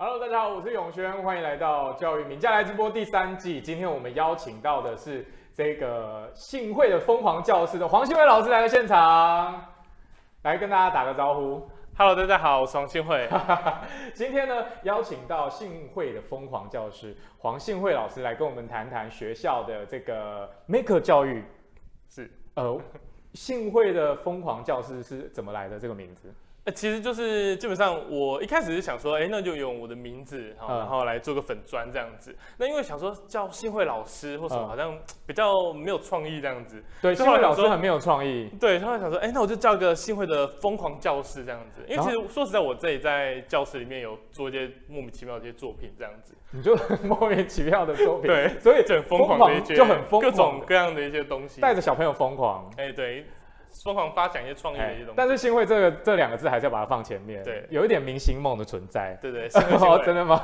Hello，大家好，我是永轩，欢迎来到教育名家来直播第三季。今天我们邀请到的是这个信会的疯狂教师的黄信会老师来到现场，来跟大家打个招呼。Hello，大家好，我是黄信会。今天呢，邀请到信会的疯狂教师黄信会老师来跟我们谈谈学校的这个 Maker 教育。是，呃，信会的疯狂教师是怎么来的这个名字？其实就是基本上，我一开始是想说，哎，那就用我的名字，然后来做个粉砖这样子。那因为想说叫新会老师或什么，好像比较没有创意这样子。对，新会老师很没有创意。对，他会想说，哎，那我就叫个新会的疯狂教室这样子。因为其实说实在，我自己在教室里面有做一些莫名其妙的一些作品这样子。你就 莫名其妙的作品。对，所以就很疯狂的一些，就很疯狂，各种各样的一些东西，带着小朋友疯狂。哎，对。疯狂发想一些创意的一些东西，但是幸会这个这两个字还是要把它放前面，对，有一点明星梦的存在，对对，真的吗？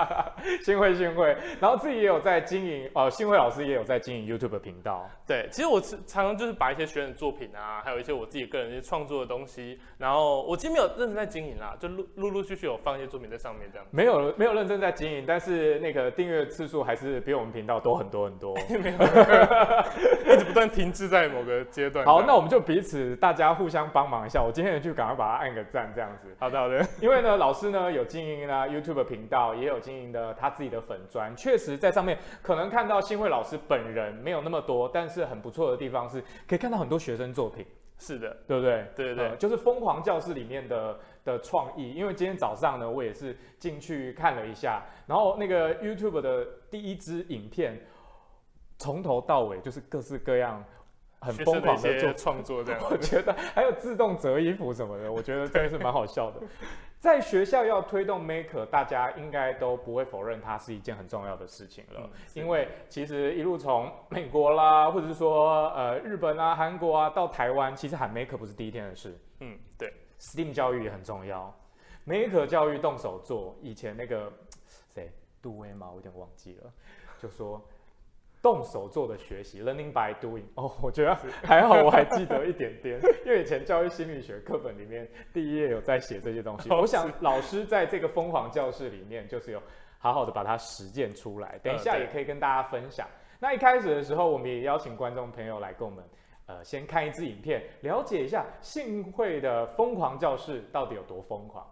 幸会幸会，然后自己也有在经营，哦，信会老师也有在经营 YouTube 频道，对，其实我常常就是把一些学生的作品啊，还有一些我自己个人一些创作的东西，然后我其实没有认真在经营啦，就陆陆陆续续有放一些作品在上面这样，没有没有认真在经营，但是那个订阅次数还是比我们频道多很多很多，没有，一直不断停滞在某个阶段。好，那我们就彼此大家。互相帮忙一下，我今天就赶快把它按个赞，这样子。好的，好的。因为呢，老师呢有经营呢 YouTube 频道，也有经营的他自己的粉砖，确实在上面可能看到新会老师本人没有那么多，但是很不错的地方是可以看到很多学生作品。是的，对不对？对对对，呃、就是疯狂教室里面的的创意。因为今天早上呢，我也是进去看了一下，然后那个 YouTube 的第一支影片，从头到尾就是各式各样。很疯狂的做创作，这样 我觉得还有自动折衣服什么的，我觉得真的是蛮好笑的。在学校要推动 Maker，大家应该都不会否认它是一件很重要的事情了。嗯、因为其实一路从美国啦，或者是说呃日本啊、韩国啊到台湾，其实喊 Maker 不是第一天的事。嗯，对，STEAM 教育也很重要，Maker 教育动手做。以前那个谁杜威吗？我有点忘记了，就说。动手做的学习，learning by doing。哦，我觉得还好，我还记得一点点，因为以前教育心理学课本里面第一页有在写这些东西。我想老师在这个疯狂教室里面，就是有好好的把它实践出来。等一下也可以跟大家分享。那一开始的时候，我们也邀请观众朋友来跟我们，呃，先看一支影片，了解一下幸会的疯狂教室到底有多疯狂。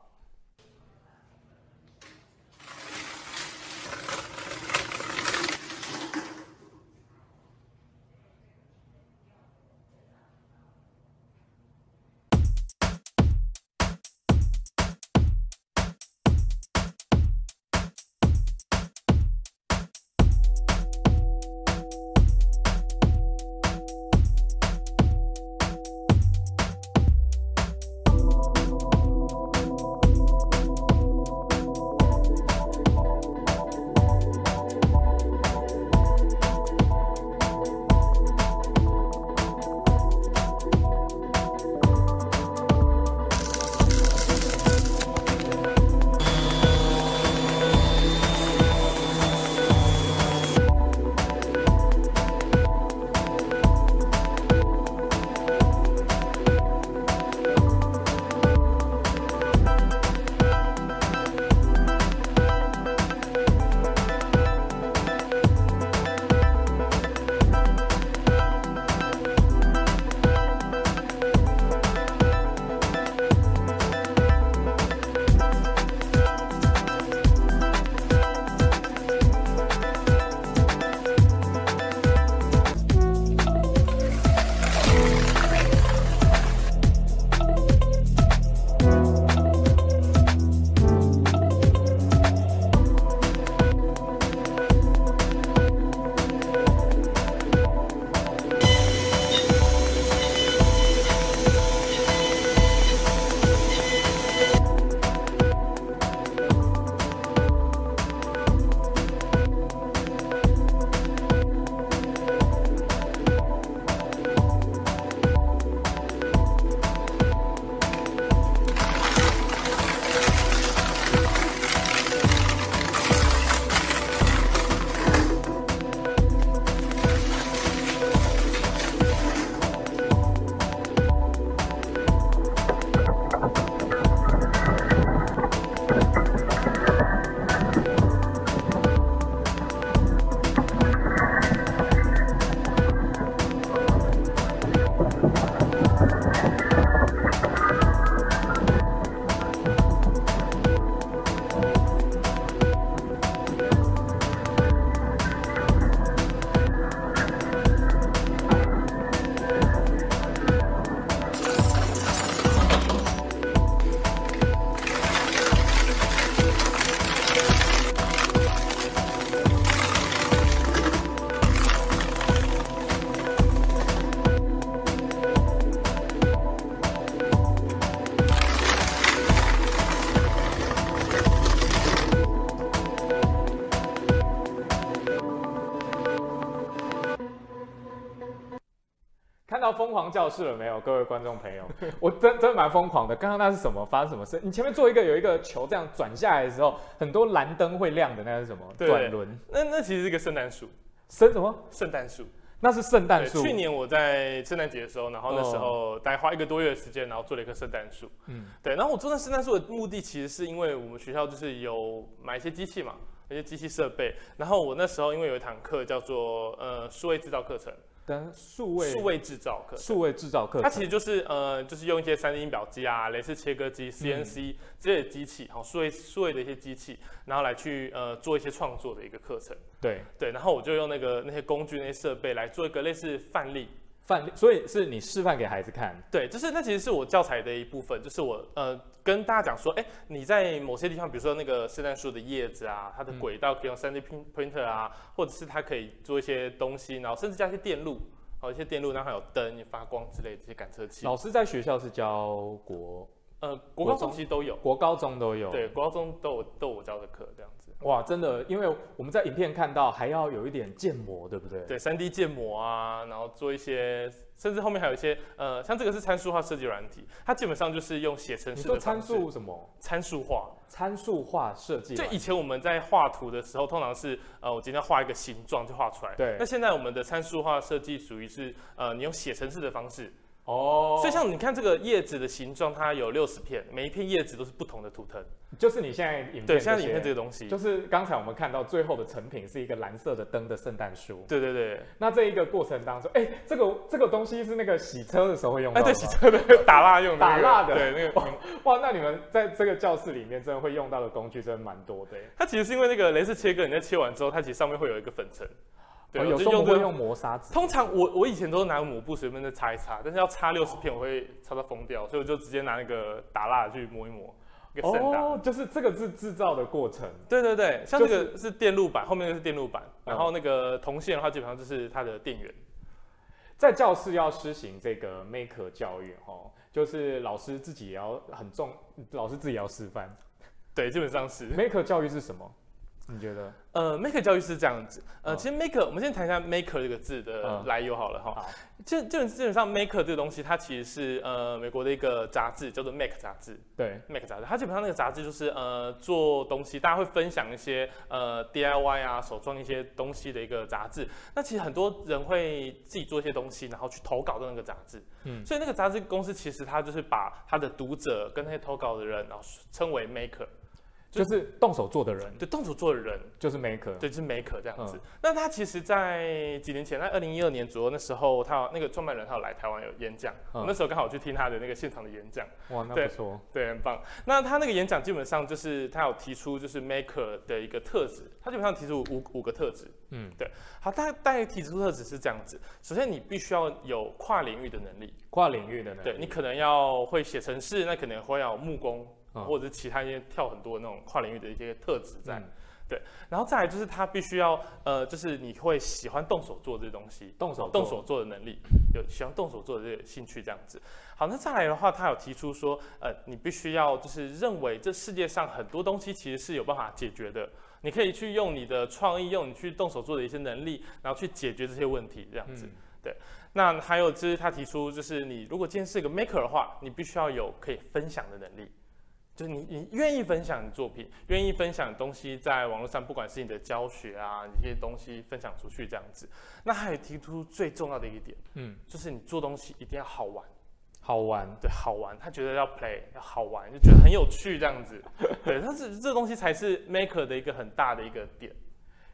狂教室了没有，各位观众朋友？我真真蛮疯狂的。刚刚那是什么？发生什么事？你前面做一个有一个球这样转下来的时候，很多蓝灯会亮的，那是什么？转轮。那那其实是一个圣诞树。圣什么？圣诞树。那是圣诞树。去年我在圣诞节的时候，然后那时候大概花一个多月的时间，然后做了一棵圣诞树。嗯，对。然后我做那圣诞树的目的，其实是因为我们学校就是有买一些机器嘛，一些机器设备。然后我那时候因为有一堂课叫做呃数位制造课程。跟数位数位制造课，数位制造课，它其实就是呃，就是用一些三 D 印表机啊、镭射切割机、CNC 这些机器，好，数位数位的一些机器，然后来去呃做一些创作的一个课程。对对，然后我就用那个那些工具、那些设备来做一个类似范例。范例，所以是你示范给孩子看。对，就是那其实是我教材的一部分，就是我呃跟大家讲说，哎，你在某些地方，比如说那个圣诞树的叶子啊，它的轨道可以用 3D printer 啊，嗯、或者是它可以做一些东西，然后甚至加一些电路，好一些电路，然后还有灯发光之类的这些感测器。老师在学校是教国呃国高中其实都有，国高中都有，对，国高中都有都有我教的课这样子。哇，真的，因为我们在影片看到还要有一点建模，对不对？对三 D 建模啊，然后做一些，甚至后面还有一些，呃，像这个是参数化设计软体，它基本上就是用写程式的方式。你说参数什么？参数化。参数化设计。就以前我们在画图的时候，通常是，呃，我今天画一个形状就画出来。对。那现在我们的参数化设计属于是，呃，你用写程式的方式。哦，所以像你看这个叶子的形状，它有六十片，每一片叶子都是不同的图腾。就是你现在影片，对，现在影片这个东西，就是刚才我们看到最后的成品是一个蓝色的灯的圣诞树。对对对。那这一个过程当中，哎，这个这个东西是那个洗车的时候会用到的。哎，对，洗车的打蜡用的、那个。打蜡的。对，那个哇，哇，那你们在这个教室里面真的会用到的工具真的蛮多的。它其实是因为那个镭射切割，你在切完之后，它其实上面会有一个粉层。对，哦、有时候会用磨砂纸。通常我我以前都是拿抹布随便的擦一擦，但是要擦六十片，我会擦到疯掉，所以我就直接拿那个打蜡去磨一磨。哦，就是这个是制造的过程。对对对，像这个是电路板，后面那个是电路板，然后那个铜线的话，基本上就是它的电源。在教室要施行这个 Maker 教育，哦，就是老师自己也要很重，老师自己也要示范。对，基本上是。Maker 教育是什么？你觉得？呃，maker 教育是这样子。呃，其实 maker，我们先谈一下 maker 这个字的来由好了哈。好。基基本基本上 maker 这个东西，它其实是呃美国的一个杂志，叫做 Make 杂志。对，Make 杂志，它基本上那个杂志就是呃做东西，大家会分享一些呃 DIY 啊手创一些东西的一个杂志。那其实很多人会自己做一些东西，然后去投稿到那个杂志。嗯。所以那个杂志公司其实它就是把它的读者跟那些投稿的人，然后称为 maker。就是动手做的人，对，动手做的人就是 maker，对，就是 maker 这样子。嗯、那他其实，在几年前，在二零一二年左右，那时候他那个创办人他有来台湾有演讲，嗯、我那时候刚好去听他的那个现场的演讲。哇，那不错，对，很棒。那他那个演讲基本上就是他有提出就是 maker 的一个特质，他基本上提出五五个特质。嗯，对。好，大概提出特质是这样子。首先，你必须要有跨领域的能力，跨领域的能力。对，你可能要会写程式，那可能会要有木工。或者是其他一些跳很多那种跨领域的一些特质在，嗯、对，然后再来就是他必须要呃，就是你会喜欢动手做这些东西，动手动手做的能力，有喜欢动手做的这个兴趣这样子。好，那再来的话，他有提出说，呃，你必须要就是认为这世界上很多东西其实是有办法解决的，你可以去用你的创意，用你去动手做的一些能力，然后去解决这些问题这样子。嗯、对，那还有就是他提出，就是你如果今天是一个 maker 的话，你必须要有可以分享的能力。就是你，你愿意分享你作品，愿意分享东西在网络上，不管是你的教学啊，一些东西分享出去这样子。那还有提出最重要的一个点，嗯，就是你做东西一定要好玩，好玩，对，好玩。他觉得要 play，要好玩，就觉得很有趣这样子。对，但是这东西才是 maker 的一个很大的一个点。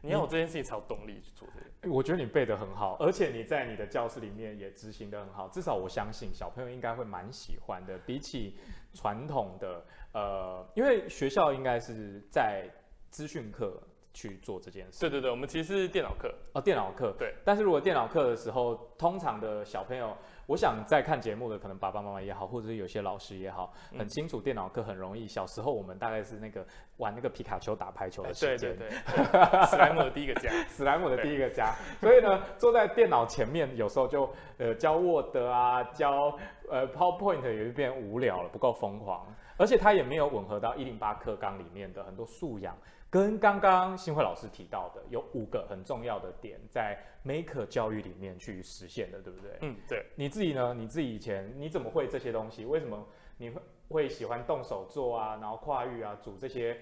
你要有这件事情才有动力去做这个。我觉得你背得很好，而且你在你的教室里面也执行得很好。至少我相信小朋友应该会蛮喜欢的，比起传统的。呃，因为学校应该是在资讯课去做这件事。对对对，我们其实是电脑课哦，电脑课。对。但是如果电脑课的时候，通常的小朋友，我想在看节目的可能爸爸妈妈也好，或者是有些老师也好，很清楚电脑课很容易。小时候我们大概是那个玩那个皮卡丘打排球的时间。对对对。史莱姆的第一个家，史莱姆的第一个家。所以呢，坐在电脑前面，有时候就呃教 Word 啊，教呃 PowerPoint 也就变无聊了，不够疯狂。而且它也没有吻合到一零八课纲里面的很多素养，跟刚刚新慧老师提到的有五个很重要的点，在 Maker 教育里面去实现的，对不对？嗯，对。你自己呢？你自己以前你怎么会这些东西？为什么你会会喜欢动手做啊？然后跨域啊，组这些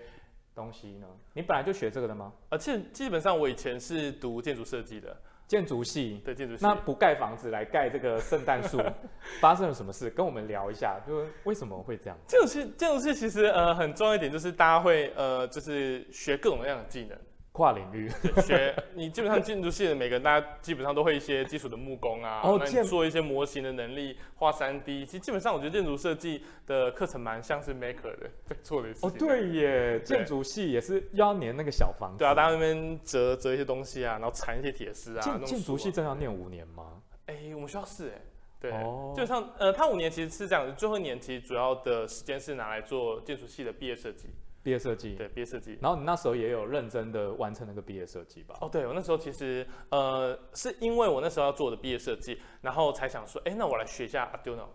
东西呢？你本来就学这个的吗？而且基本上我以前是读建筑设计的。建筑系，对建筑系，那不盖房子来盖这个圣诞树，发生了什么事？跟我们聊一下，就是为什么会这样？建筑系，建筑系其实呃很重要一点就是大家会呃就是学各种各样的技能。跨领域学，你基本上建筑系的每个人，大家基本上都会一些基础的木工啊，哦，做一些模型的能力，画三 D。其实基本上，我觉得建筑设计的课程蛮像是 Maker 的在做的事情。哦，对耶，建筑系也是要粘那个小房子。对啊，大家那边折折一些东西啊，然后缠一些铁丝啊。建建筑系真要念五年吗？哎，我们学校是哎，对，基本上呃，他五年其实是这样子，最后一年其实主要的时间是拿来做建筑系的毕业设计。毕业设计，对毕业设计，然后你那时候也有认真的完成那个毕业设计吧？哦，对我那时候其实呃，是因为我那时候要做的毕业设计，然后才想说，哎，那我来学一下 Arduino，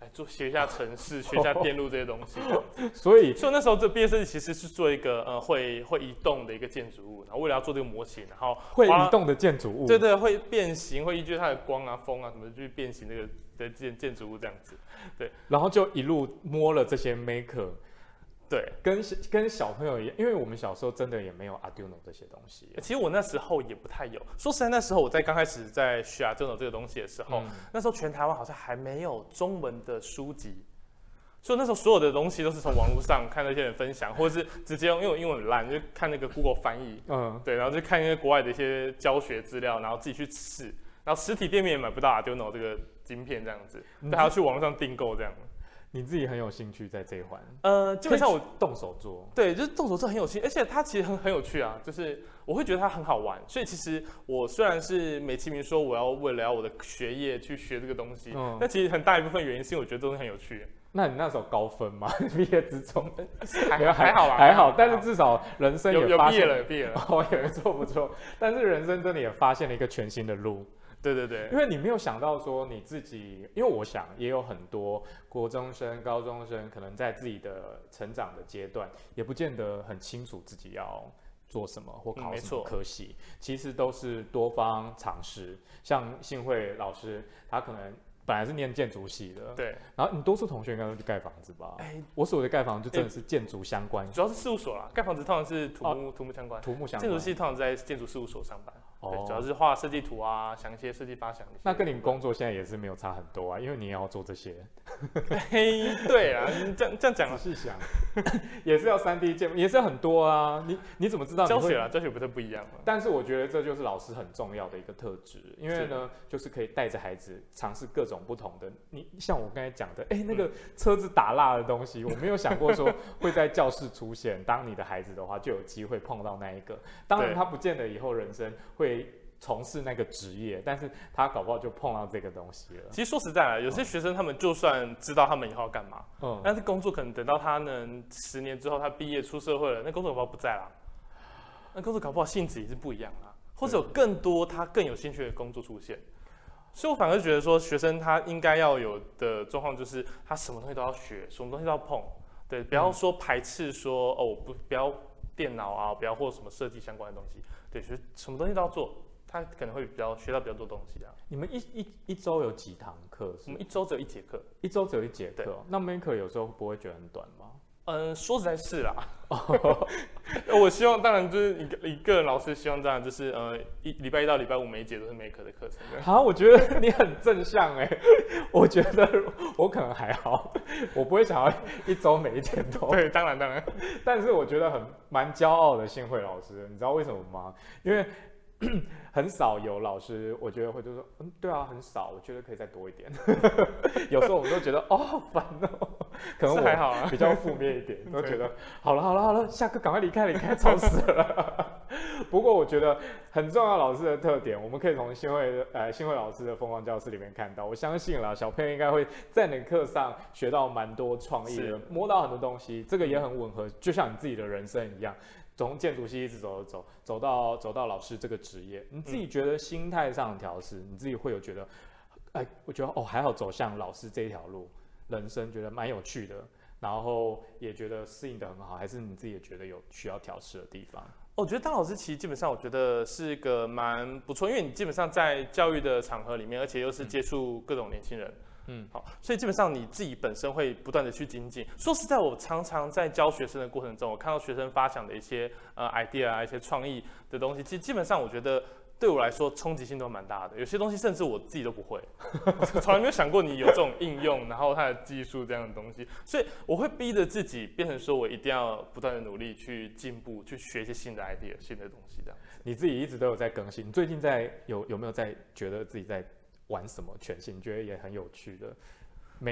来做学一下城市，学一下电路这些东西。所以，所以那时候这毕业设计其实是做一个呃会会移动的一个建筑物，然后为了要做这个模型，然后会移动的建筑物，对对，会变形，会依据它的光啊、风啊什么，去变形那个的建建筑物这样子。对，然后就一路摸了这些 Maker。对，跟跟小朋友一样，因为我们小时候真的也没有 Arduino 这些东西。其实我那时候也不太有。说实在，那时候我在刚开始在学 Arduino 这个东西的时候，嗯、那时候全台湾好像还没有中文的书籍，所以那时候所有的东西都是从网络上看那些人分享，或者是直接用，因为我英文很烂，就看那个 Google 翻译，嗯，对，然后就看一些国外的一些教学资料，然后自己去试，然后实体店面也买不到 Arduino 这个晶片这样子，还要去网络上订购这样。你自己很有兴趣在这一环，呃，基本上我动手做，对，就是动手做很有趣，而且它其实很很有趣啊，就是我会觉得它很好玩，所以其实我虽然是美其名说我要为了要我的学业去学这个东西，嗯，但其实很大一部分原因是因为我觉得都是很有趣。那你那时候高分吗？毕业之中？还还好吧，还好，但是至少人生有有毕业了，毕业了，哦，也不错不错，但是人生真的也发现了一个全新的路。对对对，因为你没有想到说你自己，因为我想也有很多国中生、高中生，可能在自己的成长的阶段，也不见得很清楚自己要做什么或考什么科系，嗯、其实都是多方尝试。像幸慧老师，他可能。本来是念建筑系的，对。然后你多数同学应该都去盖房子吧？哎，我所谓的盖房子就真的是建筑相关，主要是事务所啦。盖房子通常是土木、土木相关，土木相关。建筑系通常在建筑事务所上班，对，主要是画设计图啊，想一些设计发想。那跟你工作现在也是没有差很多啊，因为你也要做这些。嘿，对啊，你这样这样讲，仔细想，也是要三 D 建模，也是很多啊。你你怎么知道？教学啊，教学不是不一样吗？但是我觉得这就是老师很重要的一个特质，因为呢，就是可以带着孩子尝试各种。不同的，你像我刚才讲的，哎、欸，那个车子打蜡的东西，我没有想过说会在教室出现。当你的孩子的话，就有机会碰到那一个。当然，他不见得以后人生会从事那个职业，但是他搞不好就碰到这个东西了。其实说实在啊，有些学生他们就算知道他们以后要干嘛，嗯，但是工作可能等到他能十年之后他毕业出社会了，那工作搞不好不在了，那工作搞不好性质也是不一样啦，或者有更多他更有兴趣的工作出现。所以我反而觉得说，学生他应该要有的状况就是，他什么东西都要学，什么东西都要碰，对，不要说排斥说哦，我不不要电脑啊，不要或什么设计相关的东西，对，学什么东西都要做，他可能会比较学到比较多东西啊。你们一一一周有几堂课？我们一周只有一节课，一周只有一节课。那 Maker 有时候不会觉得很短吗？嗯，说实在是啦。我希望，当然就是一个一个人老师希望这样，就是呃，一礼拜一到礼拜五每一节都是 Maker 的课程。好，我觉得你很正向哎，我觉得我可能还好，我不会想要一周每一天都。对，当然当然，但是我觉得很蛮骄傲的幸会老师，你知道为什么吗？因为。很少有老师，我觉得会就说，嗯，对啊，很少，我觉得可以再多一点。有时候我们都觉得，哦，好烦哦，可能我还好啊，比较负面一点，都觉得，好了好了好了，下课赶快离开离开，吵死了。不过我觉得很重要老师的特点，我们可以从新慧呃新慧老师的疯狂教室里面看到。我相信啦，小朋友应该会在你的课上学到蛮多创意的，摸到很多东西，这个也很吻合，就像你自己的人生一样。从建筑系一直走走走，走到走到老师这个职业，你自己觉得心态上的调试，你自己会有觉得，哎，我觉得哦还好走向老师这一条路，人生觉得蛮有趣的，然后也觉得适应的很好，还是你自己也觉得有需要调试的地方？我觉得当老师其实基本上，我觉得是一个蛮不错，因为你基本上在教育的场合里面，而且又是接触各种年轻人，嗯，好，所以基本上你自己本身会不断的去精进。说实在，我常常在教学生的过程中，我看到学生发想的一些呃 idea 啊，一些创意的东西，其实基本上我觉得。对我来说冲击性都蛮大的，有些东西甚至我自己都不会，从来没有想过你有这种应用，然后它的技术这样的东西，所以我会逼着自己变成说我一定要不断的努力去进步，去学一些新的 idea、新的东西这样。你自己一直都有在更新，你最近在有有没有在觉得自己在玩什么全新，觉得也很有趣的？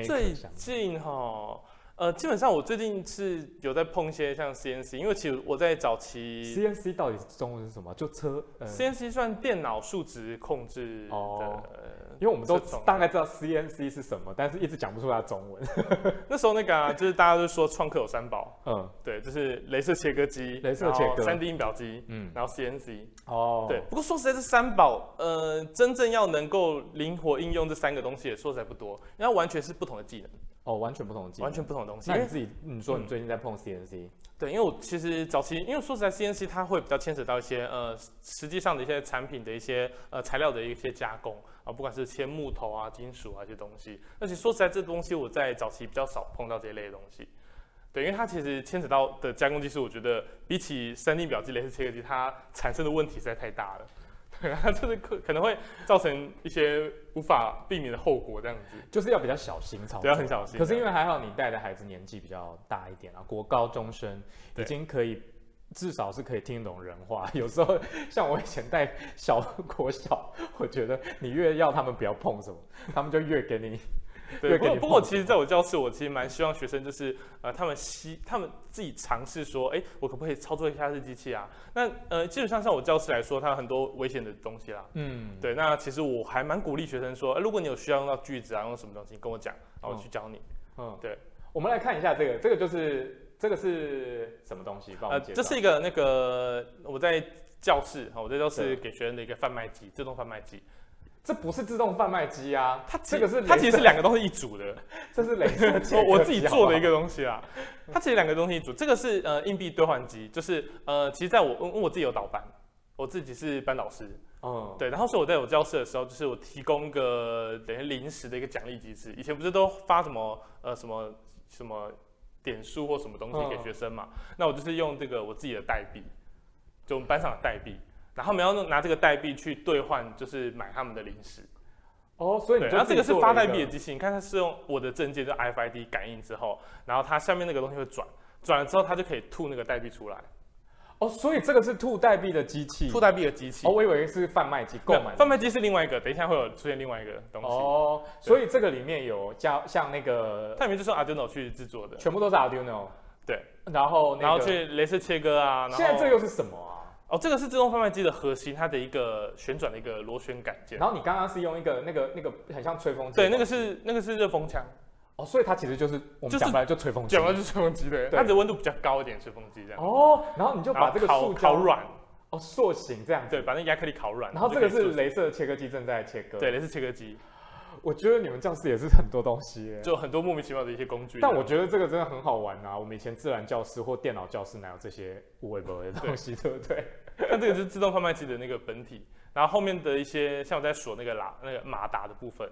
最近哈。呃，基本上我最近是有在碰一些像 CNC，因为其实我在早期 CNC 到底中文是什么？就车、呃、CNC 算电脑数值控制的。哦，因为我们都大概知道 CNC 是什么，但是一直讲不出它中文。那时候那个啊，就是大家都说创客有三宝，嗯，对，就是镭射切割机、镭射切割、三 D 印表机，嗯，然后 CNC。哦，对。不过说实在，这三宝，呃，真正要能够灵活应用这三个东西，也说实在不多，因为完全是不同的技能。哦，完全不同的技能，完全不同的东西。那你自己，你说你最近在碰 CNC？嗯、对，因为我其实早期，因为说实在，CNC 它会比较牵扯到一些呃，实际上的一些产品的一些呃材料的一些加工啊，不管是切木头啊、金属啊这些东西。而且说实在，这东西我在早期比较少碰到这一类的东西。对，因为它其实牵扯到的加工技术，我觉得比起 3D 表机、镭射切割机，它产生的问题实在太大了。对啊，就是可可能会造成一些无法避免的后果，这样子就是要比较小心操作，对，要很小心。可是因为还好你带的孩子年纪比较大一点啊，国高中生已经可以至少是可以听懂人话。有时候像我以前带小 国小，我觉得你越要他们不要碰什么，他们就越给你。对，不过不过，其实在我教室，我其实蛮希望学生就是，呃，他们希他们自己尝试说，哎，我可不可以操作一下这机器啊？那呃，基本上像我教室来说，它有很多危险的东西啦。嗯，对。那其实我还蛮鼓励学生说，哎，如果你有需要用到锯子啊，用什么东西，跟我讲，然后我去教你。嗯，对。我们来看一下这个，这个就是这个是什么东西？帮我呃，这是一个那个我在教室，我在教室给学生的一个贩卖机，自动贩卖机。这不是自动贩卖机啊，它这个是它其实是两个东西一组的，这是镭射 我，我自己做的一个东西啊。它其实两个东西一组，这个是呃硬币兑换机，就是呃其实在我因为我自己有导班，我自己是班导师，嗯，对，然后所以我在我教室的时候，就是我提供个等于临时的一个奖励机制。以前不是都发什么呃什么什么点数或什么东西给学生嘛？嗯、那我就是用这个我自己的代币，就我们班上的代币。然后我们要拿这个代币去兑换，就是买他们的零食。哦，所以你然后这个是发代币的机器，你看它是用我的证件就 RFID 感应之后，然后它下面那个东西会转，转了之后它就可以吐那个代币出来。哦，所以这个是吐代币的机器，吐代币的机器。哦，我以为是贩卖机购买。贩卖机是另外一个，等一下会有出现另外一个东西。哦，所以这个里面有加像那个，它里面就是用 Arduino 去制作的，全部都是 Arduino。对，然后然后去镭射切割啊。现在这又是什么啊？哦，这个是自动贩卖机的核心，它的一个旋转的一个螺旋杆件。然后你刚刚是用一个那个那个很像吹风机，对，那个是那个是热风枪。哦，所以它其实就是我们讲出来就吹风机，讲出来就吹风机的，它的温度比较高一点，吹风机这样。哦，然后你就把这个烤烤软，哦，塑形这样，对，把那亚克力烤软。然后这个是镭射切割机正在切割，对，镭射切割机。我觉得你们教室也是很多东西，就很多莫名其妙的一些工具。但我觉得这个真的很好玩啊！我们以前自然教室或电脑教室哪有这些无微不微的东西，对，不对？那这个是自动贩卖机的那个本体，然后后面的一些像我在锁那个拉那个马达的部分。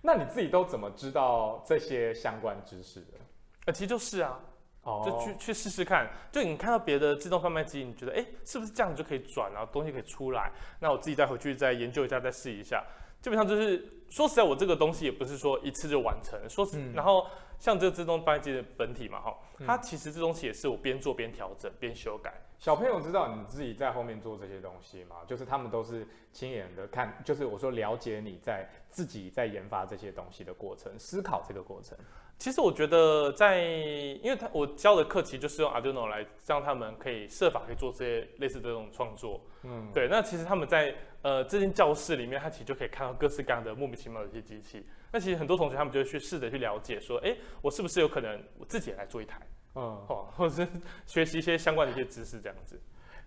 那你自己都怎么知道这些相关知识的？呃，其实就是啊，哦，就去去试试看。就你看到别的自动贩卖机，你觉得哎，是不是这样子就可以转，然后东西可以出来？那我自己再回去再研究一下，再试一下。基本上就是说实在，我这个东西也不是说一次就完成。说实，嗯、然后像这个自动贩卖机的本体嘛，哈，它其实这东西也是我边做边调整边修改。小朋友知道你自己在后面做这些东西吗？就是他们都是亲眼的看，就是我说了解你在自己在研发这些东西的过程，思考这个过程。其实我觉得在，因为他我教的课其实就是用 Arduino 来让他们可以设法可以做这些类似的这种创作。嗯，对。那其实他们在呃这间教室里面，他其实就可以看到各式各样的莫名其妙的一些机器。那其实很多同学他们就会去试着去了解，说，哎，我是不是有可能我自己也来做一台？嗯，哦，或者是学习一些相关的一些知识这样子。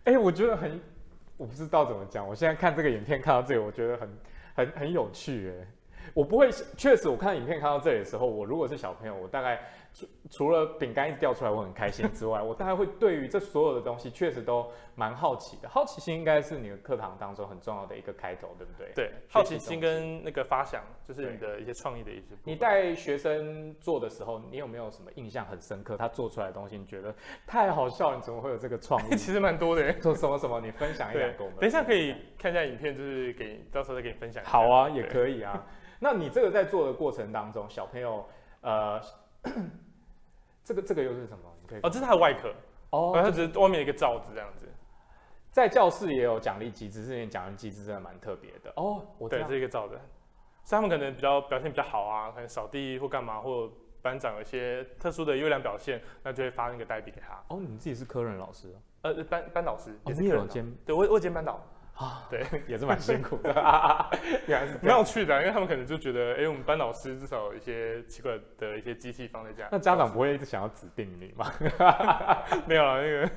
哎，我觉得很，我不知道怎么讲。我现在看这个影片看到这里，我觉得很很很有趣。哎，我不会，确实我看影片看到这里的时候，我如果是小朋友，我大概。除除了饼干一直掉出来我很开心之外，我大概会对于这所有的东西确实都蛮好奇的。好奇心应该是你的课堂当中很重要的一个开头，对不对？对，好奇心跟那个发想，就是你的一些创意的一些。你带学生做的时候，你有没有什么印象很深刻？他做出来的东西，你觉得太好笑，你怎么会有这个创意？其实蛮多的，做什么什么？你分享一两个。等一下可以看一下影片，就是给到时候再给你分享。好啊，也可以啊。那你这个在做的过程当中，小朋友，呃。这个这个又是什么？你可以哦，这是它的外壳哦，它只是外面一个罩子这样子。在教室也有奖励机制，这边奖励机制真的蛮特别的哦。我对，这一个罩子，所以他们可能比较表现比较好啊，可能扫地或干嘛，或班长有一些特殊的优良表现，那就会发那个代币给他。哦，你自己是科任老师？呃，班班导师也是科任兼，对我我兼班导。啊，对，也是蛮辛苦的，啊，原来是蛮有趣的，因为他们可能就觉得，哎、欸，我们班老师至少有一些奇怪的一些机器放在家。那家长不会一直想要指定你吗？没有啊，那个，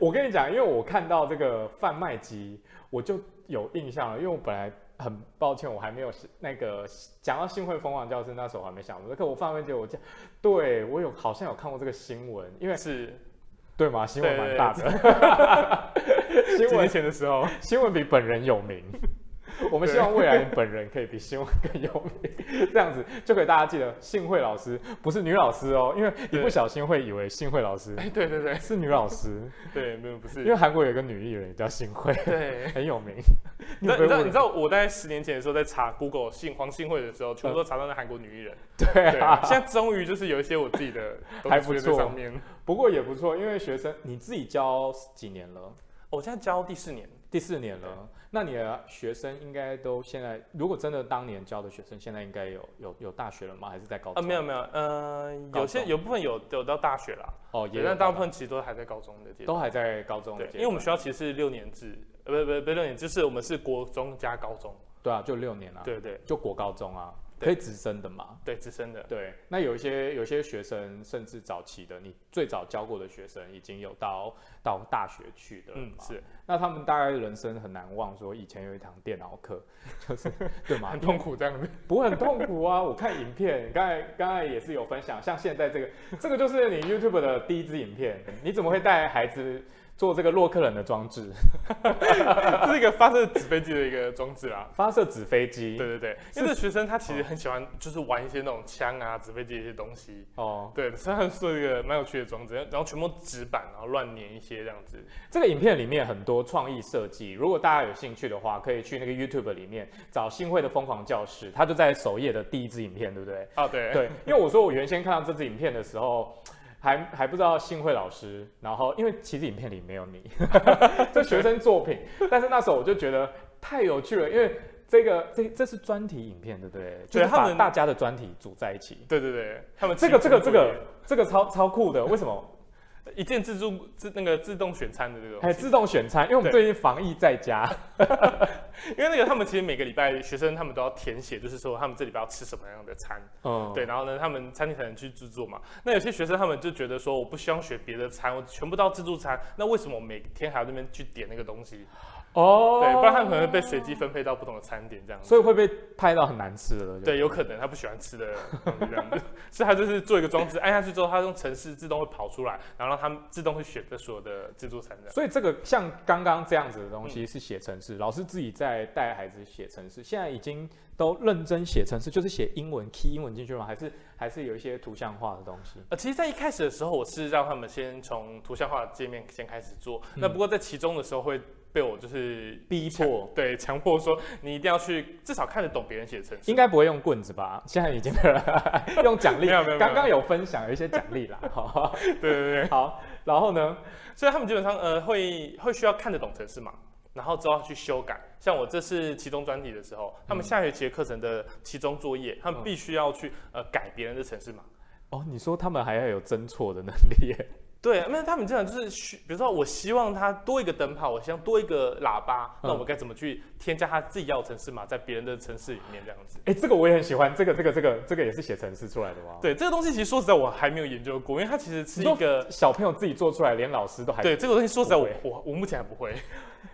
我跟你讲，因为我看到这个贩卖机，我就有印象了，因为我本来很抱歉，我还没有那个讲到信会疯狂教室那时候我还没想过，可我贩卖机我讲，对我有好像有看过这个新闻，因为是。对吗？新闻蛮大的。新闻前的时候，新闻比本人有名。我们希望未来本人可以比新闻更有名，这样子就可以大家记得，信慧老师不是女老师哦，因为一不小心会以为信慧老师。哎，对对对，是女老师。对，没有不是。因为韩国有一个女艺人叫信慧，对，很有名。你知道你知道我在十年前的时候在查 Google 信黄信慧的时候，全部都查到那韩国女艺人。对啊，现在终于就是有一些我自己的还不错，不过也不错，因为学生你自己教几年了？我现在教第四年，第四年了。那你的学生应该都现在，如果真的当年教的学生，现在应该有有有大学了吗？还是在高中？啊，没有没有，呃，有些有部分有有到大学了。哦，也但大部分其实都还在高中的阶段。都还在高中的阶段。对，因为我们学校其实是六年制，呃，不不不，六年制，就是我们是国中加高中。对啊，就六年啊。对对，就国高中啊。可以直升的嘛？对，直升的。对，那有一些有些学生，甚至早期的，你最早教过的学生，已经有到到大学去的。嗯，是。那他们大概人生很难忘，说以前有一堂电脑课，就是对嘛？很痛苦这样子？不会很痛苦啊！我看影片，刚才刚才也是有分享，像现在这个，这个就是你 YouTube 的第一支影片，你怎么会带孩子？做这个洛克人的装置，这是一个发射纸飞机的一个装置啦。发射纸飞机，对对对，因为这学生他其实很喜欢，就是玩一些那种枪啊、纸飞机的一些东西。哦，对，所以他做一个蛮有趣的装置，然后全部纸板，然后乱粘一些这样子。这个影片里面很多创意设计，如果大家有兴趣的话，可以去那个 YouTube 里面找新会的疯狂教室，他就在首页的第一支影片，对不对？啊，对对，因为我说我原先看到这支影片的时候。还还不知道幸会老师，然后因为其实影片里没有你，这学生作品，但是那时候我就觉得太有趣了，因为这个这这是专题影片，对不对？对，就是把大家的专题组在一起。对对对，他们这个这个这个这个超超酷的，为什么？一键自助自那个自动选餐的这个，哎，自动选餐，因为我们最近防疫在家，因为那个他们其实每个礼拜学生他们都要填写，就是说他们这礼拜要吃什么样的餐，嗯，对，然后呢，他们餐厅才能去制作嘛。那有些学生他们就觉得说，我不希望学别的餐，我全部都要自助餐，那为什么我每天还要那边去点那个东西？哦，对，不然他可能会被随机分配到不同的餐点，这样子，所以会被拍到很难吃的。对，有可能他不喜欢吃的这样子，所以他就是做一个装置，按下去之后，他用程式自动会跑出来，然后让他们自动会选择所有的自助餐。所以这个像刚刚这样子的东西是写程式，嗯、老师自己在带孩子写程式，现在已经都认真写程式，就是写英文 key 英文进去吗？还是还是有一些图像化的东西？呃，其实，在一开始的时候，我是让他们先从图像化的界面先开始做，嗯、那不过在其中的时候会。被我就是逼迫，对，强迫说你一定要去至少看得懂别人写的程式。应该不会用棍子吧？现在已经用奖励，没有没有，刚刚有分享有一些奖励啦。好，对对对，好。然后呢，所以他们基本上呃会会需要看得懂程式嘛，然后之后去修改。像我这是期中专题的时候，他们下学期的课程的期中作业，他们必须要去呃改别人的程式嘛。哦，你说他们还要有侦错的能力？对，那他们这样就是，比如说，我希望它多一个灯泡，我希望多一个喇叭，嗯、那我们该怎么去添加他自己要的城市码在别人的城市里面这样子？哎，这个我也很喜欢，这个这个这个这个也是写程式出来的吗？对，这个东西其实说实在我还没有研究过，因为它其实是一个小朋友自己做出来，连老师都还对这个东西说实在我我我目前还不会。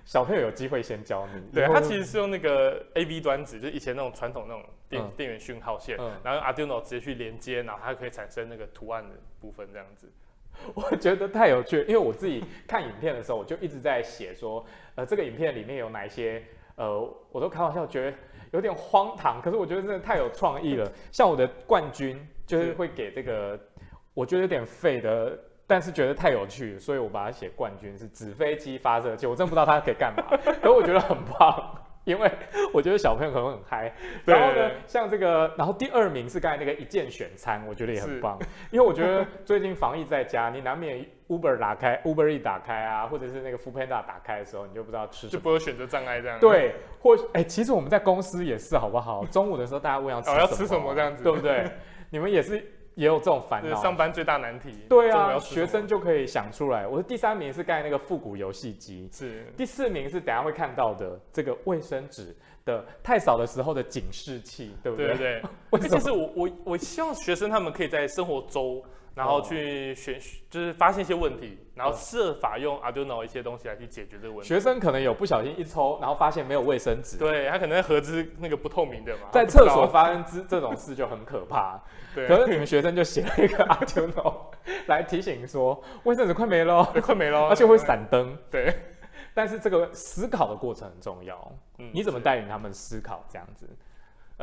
小朋友有机会先教你。对，它其实是用那个 A B 端子，就是以前那种传统那种电、嗯、电源讯号线，嗯、然后用 Arduino 直接去连接，然后它可以产生那个图案的部分这样子。我觉得太有趣，因为我自己看影片的时候，我就一直在写说，呃，这个影片里面有哪一些，呃，我都开玩笑觉得有点荒唐，可是我觉得真的太有创意了。像我的冠军就是会给这个，我觉得有点废的。但是觉得太有趣，所以我把它写冠军是纸飞机发射器，我真不知道它可以干嘛，可我觉得很棒，因为我觉得小朋友可能会很嗨。然后呢，像这个，然后第二名是刚才那个一键选餐，我觉得也很棒，因为我觉得 最近防疫在家，你难免 Uber 打开，Uber 一打开啊，或者是那个 Foodpanda 打开的时候，你就不知道吃什么，就不会选择障碍这样。对，或哎、欸，其实我们在公司也是，好不好？中午的时候大家问要吃什么，哦、要吃什么这样子，对不对？你们也是。也有这种烦恼，上班最大难题。对啊，学生就可以想出来。我的第三名是盖那个复古游戏机，是。第四名是等下会看到的这个卫生纸的太少的时候的警示器，对不对？对对对。其实我我我希望学生他们可以在生活中。然后去选，就是发现一些问题，然后设法用 Arduino 一些东西来去解决这个问题。学生可能有不小心一抽，然后发现没有卫生纸。对，他可能盒子那个不透明的嘛。在厕所发生这这种事就很可怕。对。可是你们学生就写了一个 Arduino 来提醒说，卫生纸快没了，快没了，而且会闪灯。对。但是这个思考的过程很重要。嗯。你怎么带领他们思考这样子？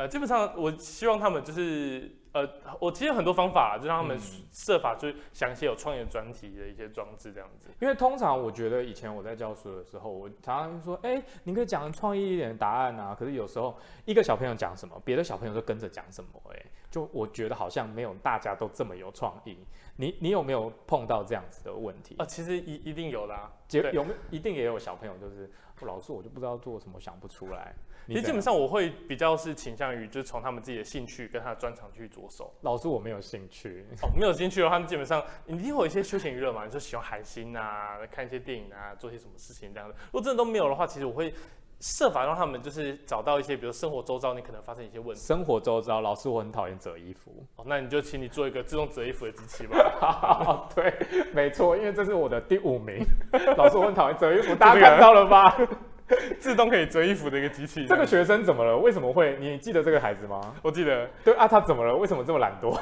呃，基本上我希望他们就是。呃，我其实很多方法，就让他们设法去想一些有创业专题的一些装置这样子。因为通常我觉得以前我在教书的时候，我常常说，哎、欸，你可以讲创意一点的答案啊。可是有时候一个小朋友讲什么，别的小朋友就跟着讲什么、欸，哎，就我觉得好像没有大家都这么有创意。你你有没有碰到这样子的问题？啊，其实一一定有啦、结，有没有一定也有小朋友就是，老师我就不知道做什么，想不出来。其实基本上我会比较是倾向于，就是从他们自己的兴趣跟他的专长去着手。老师我没有兴趣哦，没有兴趣的话，他们基本上一定会有一些休闲娱乐嘛，你就喜欢海星啊，看一些电影啊，做些什么事情这样的。如果真的都没有的话，其实我会设法让他们就是找到一些，比如生活周遭你可能发生一些问题。生活周遭，老师我很讨厌折衣服。哦，那你就请你做一个自动折衣服的机器吧。对，没错，因为这是我的第五名。老师我很讨厌折衣服，大家看到了吧？自动可以折衣服的一个机器。这个学生怎么了？为什么会？你记得这个孩子吗？我记得。对啊，他怎么了？为什么这么懒惰？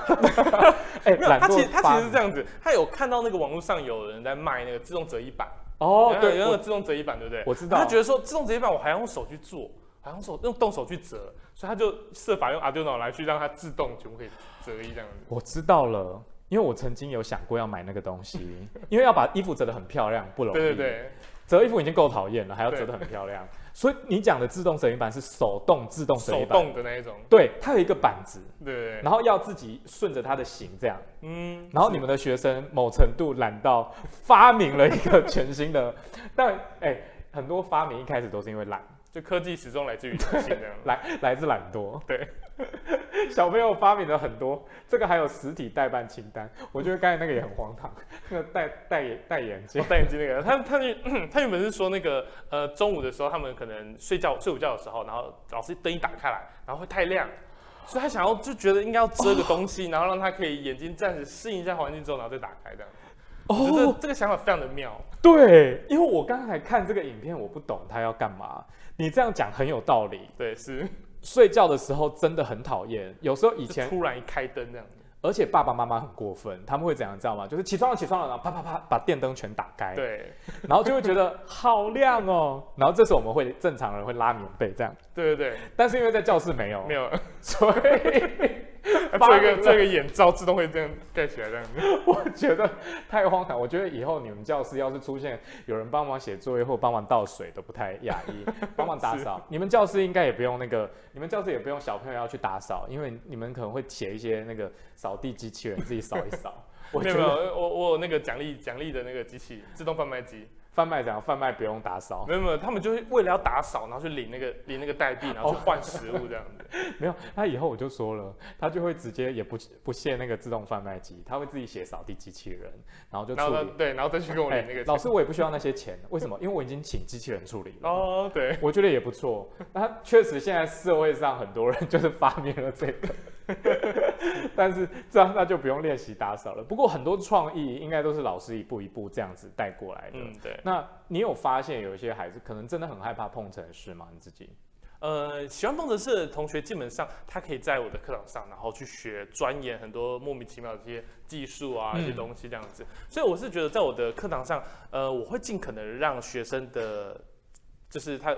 哎、欸，没有，他其实他其实是这样子，他有看到那个网络上有人在卖那个自动折衣板。哦，对，有那个自动折衣板，对不对？我知道。他觉得说自动折衣板我还要用手去做，还用手用动手去折，所以他就设法用 Arduino 来去让它自动全部可以折衣这样子。我知道了，因为我曾经有想过要买那个东西，因为要把衣服折得很漂亮不容易。对对对。折衣服已经够讨厌了，还要折得很漂亮。所以你讲的自动折衣板是手动自动折衣板，手动的那一种。对，它有一个板子，对，然后要自己顺着它的形这样。嗯。然后你们的学生某程度懒到发明了一个全新的，但哎、欸，很多发明一开始都是因为懒。就科技始终来自于人性，来来自懒惰。对，小朋友发明了很多，这个还有实体代办清单。我觉得刚才那个也很荒唐，那个戴戴眼戴眼镜，戴眼镜那个，他他 他原本是说那个呃中午的时候他们可能睡觉睡午觉的时候，然后老师灯一打开来，然后会太亮，所以他想要就觉得应该要遮个东西，然后让他可以眼睛暂时适应一下环境之后，然后再打开这样。哦，这个想法非常的妙。对，因为我刚才看这个影片，我不懂他要干嘛。你这样讲很有道理。对，是睡觉的时候真的很讨厌。有时候以前突然一开灯这样，而且爸爸妈妈很过分，他们会怎样知道吗？就是起床了，起床了，然后啪啪啪把电灯全打开。对，然后就会觉得好亮哦。然后这时候我们会正常人会拉棉被这样。对对对。但是因为在教室没有，没有，所以。做一个做一个眼罩，自动会这样盖起来这样子。我觉得太荒唐。我觉得以后你们教室要是出现有人帮忙写作业或帮忙倒水，都不太雅意。帮忙打扫，你们教室应该也不用那个，你们教室也不用小朋友要去打扫，因为你们可能会写一些那个扫地机器人自己扫一扫。我没有，我我有那个奖励奖励的那个机器，自动贩卖机。贩卖怎样？贩卖不用打扫？没有没有，他们就是为了要打扫，然后去领那个领那个代币，然后去换食物这样子。没有，他以后我就说了，他就会直接也不不卸那个自动贩卖机，他会自己写扫地机器人，然后就处理。对，然后再去跟我领那个、欸。老师，我也不需要那些钱，为什么？因为我已经请机器人处理了。哦、oh，对，我觉得也不错。那确实现在社会上很多人就是发明了这个。但是这样那就不用练习打扫了。不过很多创意应该都是老师一步一步这样子带过来的。嗯，对。那你有发现有一些孩子可能真的很害怕碰程式吗？你自己？呃，喜欢碰程式的同学，基本上他可以在我的课堂上，然后去学钻研很多莫名其妙的这些技术啊，一些东西这样子。嗯、所以我是觉得，在我的课堂上，呃，我会尽可能让学生的，就是他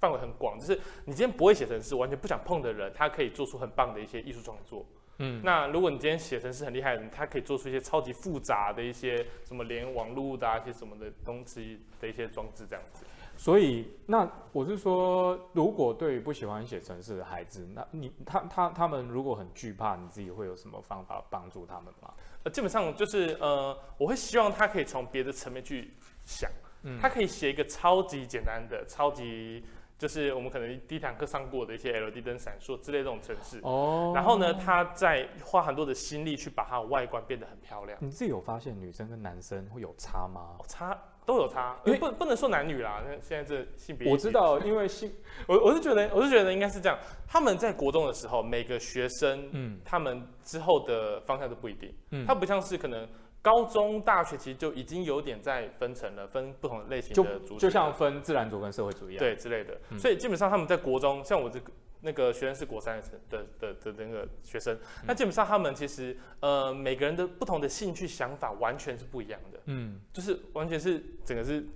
范围很广，就是你今天不会写程式，完全不想碰的人，他可以做出很棒的一些艺术创作。嗯，那如果你今天写程式很厉害的人，他可以做出一些超级复杂的一些什么连网络的、啊、一些什么的东西的一些装置这样子。所以，那我是说，如果对于不喜欢写程式的孩子，那你他他他们如果很惧怕，你自己会有什么方法帮助他们吗？呃，基本上就是呃，我会希望他可以从别的层面去想，嗯，他可以写一个超级简单的、超级。就是我们可能第一堂课上过的一些 LED 灯闪烁之类这种程式哦，然后呢，他在花很多的心力去把它的外观变得很漂亮。你自己有发现女生跟男生会有差吗？哦、差都有差，因为不不能说男女啦。那现在这性别，我知道，因为性，我我是觉得，我是觉得应该是这样。他们在国中的时候，每个学生，嗯，他们之后的方向都不一定，嗯，他不像是可能。高中、大学其实就已经有点在分层了，分不同的类型的组，就像分自然组跟社会组一样，对之类的。嗯、所以基本上他们在国中，像我这个那个学生是国三的的的的那个学生，那、嗯、基本上他们其实呃每个人的不同的兴趣想法完全是不一样的，嗯，就是完全是整个是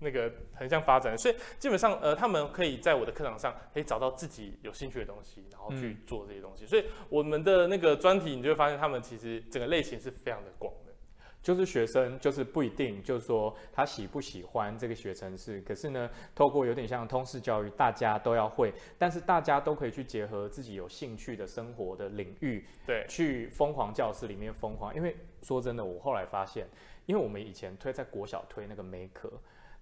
那个横向发展，所以基本上呃他们可以在我的课堂上可以找到自己有兴趣的东西，然后去做这些东西。嗯、所以我们的那个专题，你就会发现他们其实整个类型是非常的广。就是学生，就是不一定，就是说他喜不喜欢这个学程式。可是呢，透过有点像通识教育，大家都要会，但是大家都可以去结合自己有兴趣的生活的领域，对，去疯狂教室里面疯狂。因为说真的，我后来发现，因为我们以前推在国小推那个 Maker。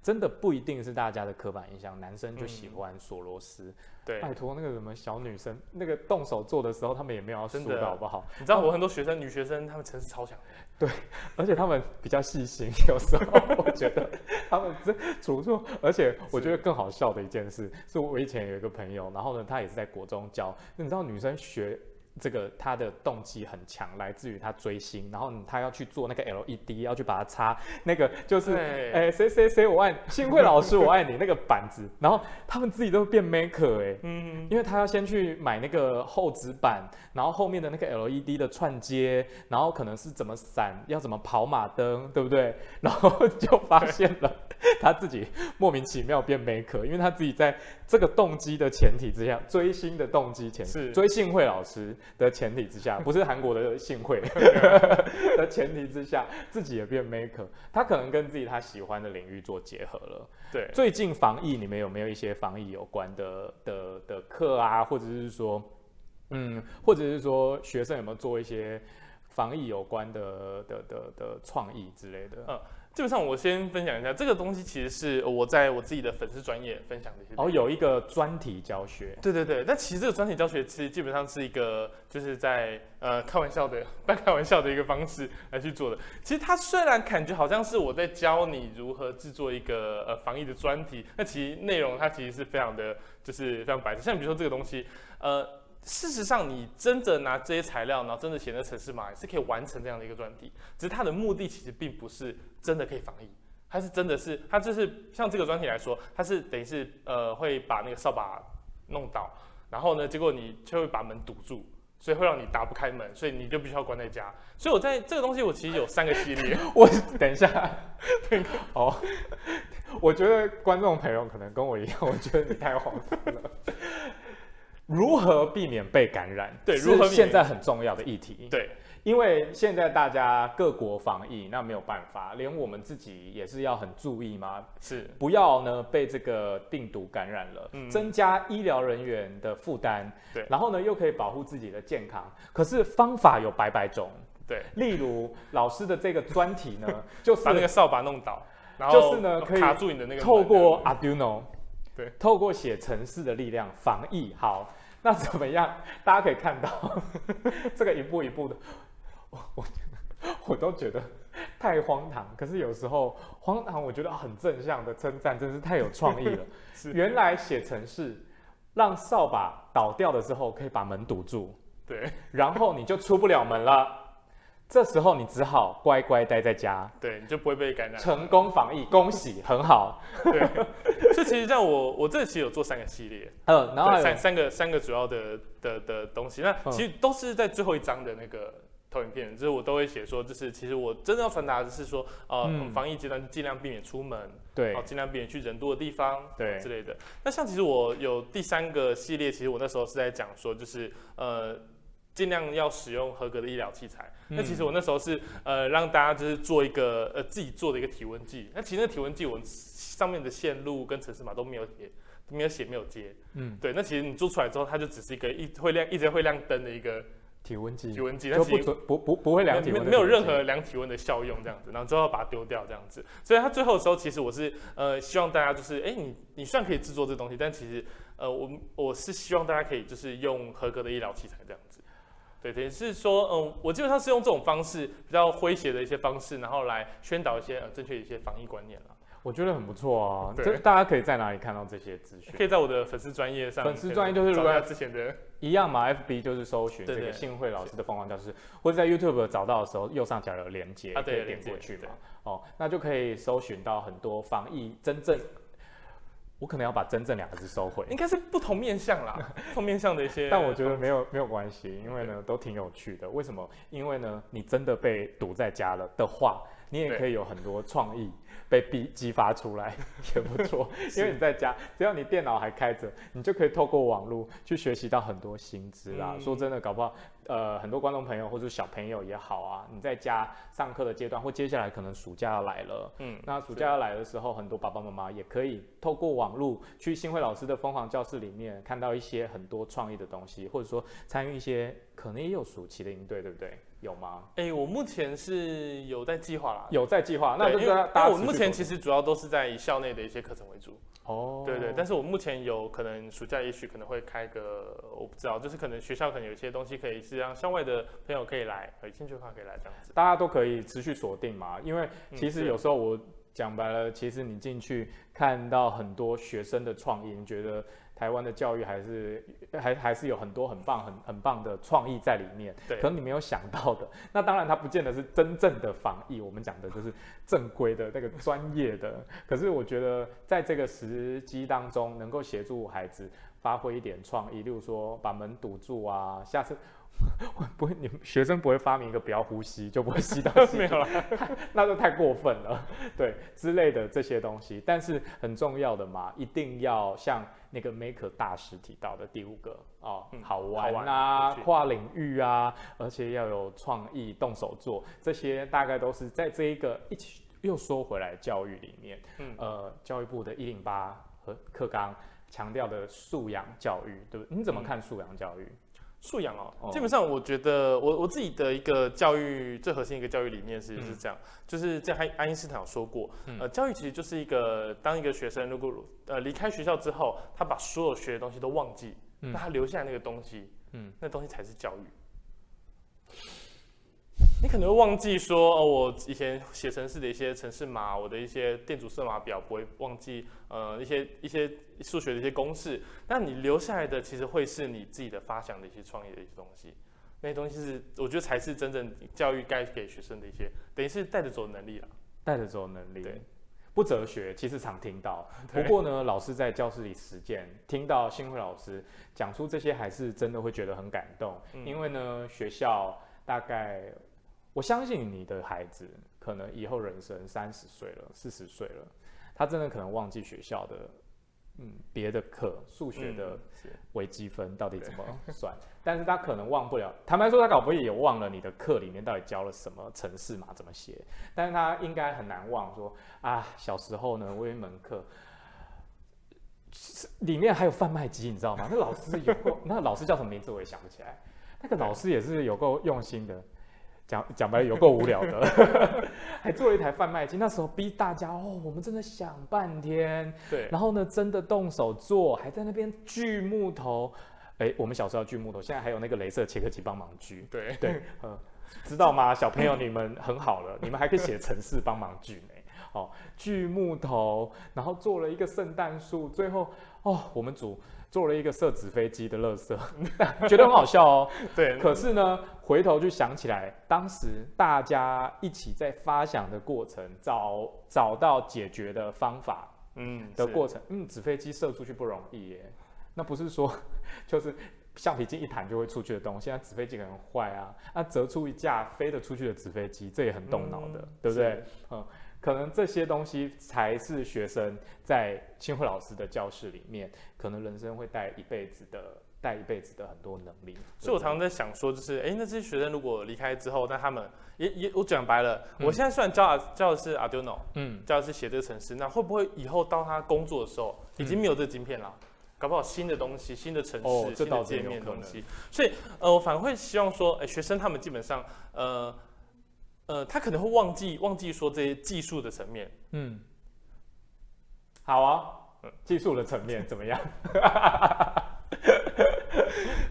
真的不一定是大家的刻板印象，男生就喜欢索罗斯。嗯、对，拜托那个什么小女生，那个动手做的时候，他们也没有要输的好不好？你知道我很多学生，女学生，她们诚实超强。对，而且他们比较细心，有时候我觉得他们这出错。而且我觉得更好笑的一件事，是我以前有一个朋友，然后呢，他也是在国中教。你知道女生学。这个他的动机很强，来自于他追星，然后他要去做那个 LED，要去把它插那个就是哎谁谁谁我爱幸会老师我爱你那个板子，然后他们自己都变 maker 哎，嗯，因为他要先去买那个厚纸板，然后后面的那个 LED 的串接，然后可能是怎么闪，要怎么跑马灯，对不对？然后就发现了他自己莫名其妙变 maker，因为他自己在这个动机的前提之下，追星的动机前提是追幸会老师。的前提之下，不是韩国的幸会 的前提之下，自己也变 maker，他可能跟自己他喜欢的领域做结合了。对，最近防疫，你们有没有一些防疫有关的的的课啊，或者是说，嗯，或者是说学生有没有做一些防疫有关的的的的创意之类的？嗯。基本上，我先分享一下这个东西，其实是我在我自己的粉丝专业分享的一些。哦，有一个专题教学。对对对，但其实这个专题教学其实基本上是一个就是在呃开玩笑的 半开玩笑的一个方式来去做的。其实它虽然感觉好像是我在教你如何制作一个呃防疫的专题，那其实内容它其实是非常的就是非常白痴。像比如说这个东西，呃。事实上，你真的拿这些材料，然后真的写那城市码，是可以完成这样的一个专题。只是它的目的其实并不是真的可以防疫，它是真的是，它就是像这个专题来说，它是等于是呃会把那个扫把弄倒，然后呢，结果你就会把门堵住，所以会让你打不开门，所以你就必须要关在家。所以我在这个东西，我其实有三个系列。我等一下，哦，我觉得观众朋友可能跟我一样，我觉得你太荒唐了。如何避免被感染？对，如何现在很重要的议题。对，因为现在大家各国防疫，那没有办法，连我们自己也是要很注意嘛。是，不要呢被这个病毒感染了，嗯、增加医疗人员的负担。对，然后呢又可以保护自己的健康。可是方法有百百种。对，例如老师的这个专题呢，就是把那个扫把弄倒，然后就是呢可以卡住你的那个透过 Arduino，对，透过写程式的力量防疫好。那怎么样？大家可以看到 这个一步一步的，我我我都觉得太荒唐。可是有时候荒唐，我觉得很正向的称赞，真是太有创意了。是原来写程式让扫把倒掉的时候可以把门堵住，对，然后你就出不了门了。这时候你只好乖乖待在家，对，你就不会被感染。成功防疫，恭喜，很好。对，这其实像我，我这期有做三个系列，嗯，然后三三个三个主要的的的东西，那其实都是在最后一章的那个投影片，就是我都会写说，就是其实我真的要传达的是说，呃，防疫阶段尽量避免出门，对，尽量避免去人多的地方，对之类的。那像其实我有第三个系列，其实我那时候是在讲说，就是呃。尽量要使用合格的医疗器材。那、嗯、其实我那时候是呃让大家就是做一个呃自己做的一个体温计。那其实那体温计我上面的线路跟程式码都没有写，没有写，没有接。嗯，对。那其实你做出来之后，它就只是一个一会亮一直会亮灯的一个体温计。体温计，就不准不不不会量体温，没有任何量体温的效用这样子。然后最后把它丢掉这样子。所以它最后的时候，其实我是呃希望大家就是哎、欸、你你虽然可以制作这东西，但其实呃我我是希望大家可以就是用合格的医疗器材这样子。对，等于是说，嗯，我基本上是用这种方式，比较诙谐的一些方式，然后来宣导一些呃正确的一些防疫观念了。我觉得很不错啊。对，大家可以在哪里看到这些资讯？可以在我的粉丝专业上。粉丝专业就是如果之前的一样嘛，FB 就是搜寻这个幸慧老师的疯狂教室，或者在 YouTube 找到的时候，右上角有连接，可以点过去嘛。哦，那就可以搜寻到很多防疫真正。我可能要把“真正”两个字收回，应该是不同面向啦，不同面向的一些。但我觉得没有没有关系，因为呢都挺有趣的。为什么？因为呢你真的被堵在家了的话，你也可以有很多创意被逼激发出来，也不错。因为你在家，只要你电脑还开着，你就可以透过网络去学习到很多新知啦。嗯、说真的，搞不好。呃，很多观众朋友或者小朋友也好啊，你在家上课的阶段，或接下来可能暑假要来了，嗯，那暑假要来的时候，很多爸爸妈妈也可以透过网络去新会老师的疯狂教室里面看到一些很多创意的东西，或者说参与一些可能也有暑期的应对，对不对？有吗？哎、欸，我目前是有在计划啦，有在计划，那就是因为我目前其实主要都是在以校内的一些课程为主。哦，对对，但是我目前有可能暑假也许可能会开个，我不知道，就是可能学校可能有一些东西可以是让校外的朋友可以来，有兴趣的话可以来这样子，大家都可以持续锁定嘛，因为其实有时候我讲白了，其实你进去看到很多学生的创意，你觉得？台湾的教育还是还还是有很多很棒很很棒的创意在里面，对，可能你没有想到的。那当然，它不见得是真正的防疫，我们讲的就是正规的那个专业的。可是我觉得，在这个时机当中，能够协助孩子发挥一点创意，例如说把门堵住啊，下次。不会，你们学生不会发明一个不要呼吸就不会吸到 气，没有了，那就太过分了，对之类的这些东西。但是很重要的嘛，一定要像那个 Maker 大师提到的第五个哦，嗯、好玩啊，玩跨领域啊，而且要有创意，动手做，这些大概都是在这一个一起又说回来教育里面，嗯、呃，教育部的一零八和课纲强调的素养教育，对不对？你怎么看素养教育？嗯素养哦，基本上我觉得我我自己的一个教育最核心一个教育理念是是这样，嗯、就是在爱爱因斯坦有说过，嗯、呃，教育其实就是一个当一个学生如果呃离开学校之后，他把所有学的东西都忘记，嗯、那他留下来那个东西，嗯，那东西才是教育。你可能会忘记说哦，我以前写程式的一些程式码，我的一些电阻色码表不会忘记，呃，一些一些数学的一些公式。那你留下来的其实会是你自己的发想的一些创业的一些东西，那些东西是我觉得才是真正教育该给学生的一些，等于是带着走的能力了。带着走能力，对，不哲学，其实常听到。不过呢，老师在教室里实践，听到信慧老师讲出这些，还是真的会觉得很感动。嗯、因为呢，学校大概。我相信你的孩子可能以后人生三十岁了、四十岁了，他真的可能忘记学校的，嗯，别的课，数学的微积分到底怎么算，嗯、但是他可能忘不了。坦白说，他搞不也忘了你的课里面到底教了什么程式码怎么写，但是他应该很难忘说啊，小时候呢，我有一门课，里面还有贩卖机，你知道吗？那老师有够，那老师叫什么名字我也想不起来，那个老师也是有够用心的。讲讲白了有够无聊的，还做了一台贩卖机。那时候逼大家哦，我们真的想半天。对，然后呢，真的动手做，还在那边锯木头。哎，我们小时候要锯木头，现在还有那个镭射切割机帮忙锯。对对，呃，知道吗？小朋友，你们很好了，你们还可以写程式帮忙锯呢。哦，锯木头，然后做了一个圣诞树，最后哦，我们组做了一个射纸飞机的乐色，觉得很好笑哦。对，可是呢，回头就想起来，当时大家一起在发想的过程，找找到解决的方法，嗯，的过程，嗯，纸飞机射出去不容易耶。那不是说就是橡皮筋一弹就会出去的东西，现在纸飞机可能坏啊，那折出一架飞得出去的纸飞机，这也很动脑的，嗯、对不对？嗯。可能这些东西才是学生在清慧老师的教室里面，可能人生会带一辈子的，带一辈子的很多能力。所以我常常在想说，就是，哎，那这些学生如果离开之后，那他们也也，我讲白了，嗯、我现在虽然教教的是 Arduino，嗯，教的是写这个程式，那会不会以后到他工作的时候，已经没有这个晶片了？嗯、搞不好新的东西、新的城市、哦、新的界面东西。所以，呃，我反而会希望说，哎，学生他们基本上，呃。呃，他可能会忘记忘记说这些技术的层面。嗯，好啊，技术的层面怎么样？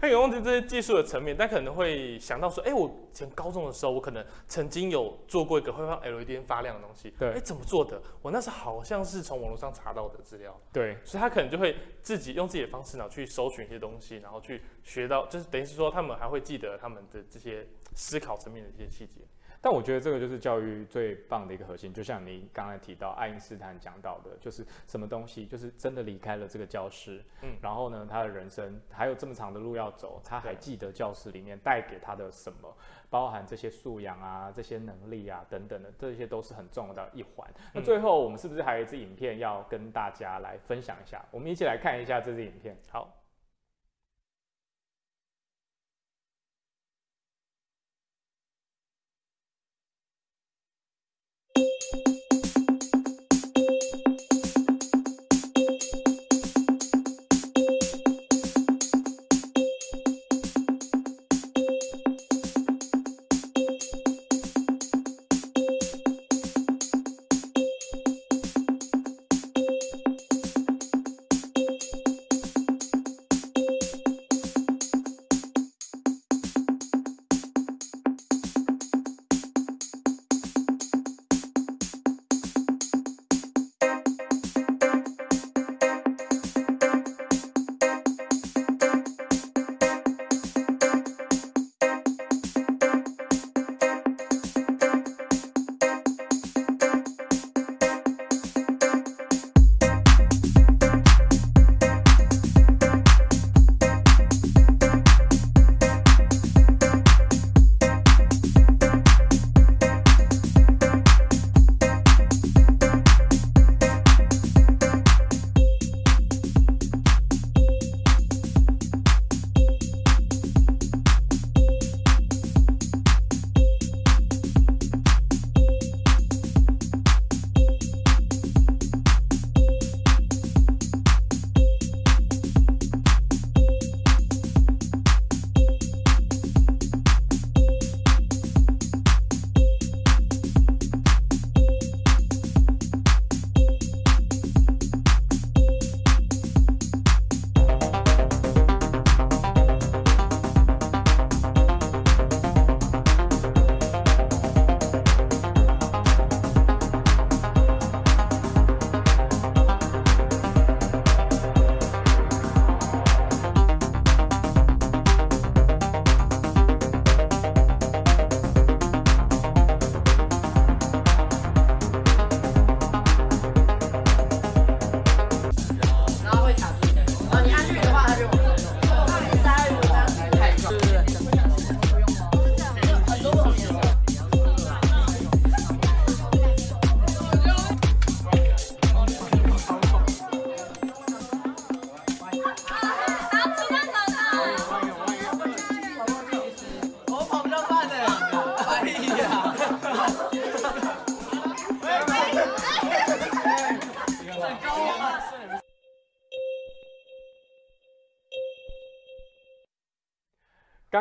他可能忘记这些技术的层面，但可能会想到说，哎，我以前高中的时候，我可能曾经有做过一个会让 LED 发亮的东西。对，哎，怎么做的？我那时候好像是从网络上查到的资料。对，所以他可能就会自己用自己的方式，然后去搜寻一些东西，然后去学到，就是等于是说，他们还会记得他们的这些思考层面的一些细节。但我觉得这个就是教育最棒的一个核心，就像你刚才提到爱因斯坦讲到的，就是什么东西，就是真的离开了这个教室，嗯，然后呢，他的人生还有这么长的路要走，他还记得教室里面带给他的什么，包含这些素养啊、这些能力啊等等的，这些都是很重要的一环。那最后我们是不是还有一支影片要跟大家来分享一下？我们一起来看一下这支影片。好。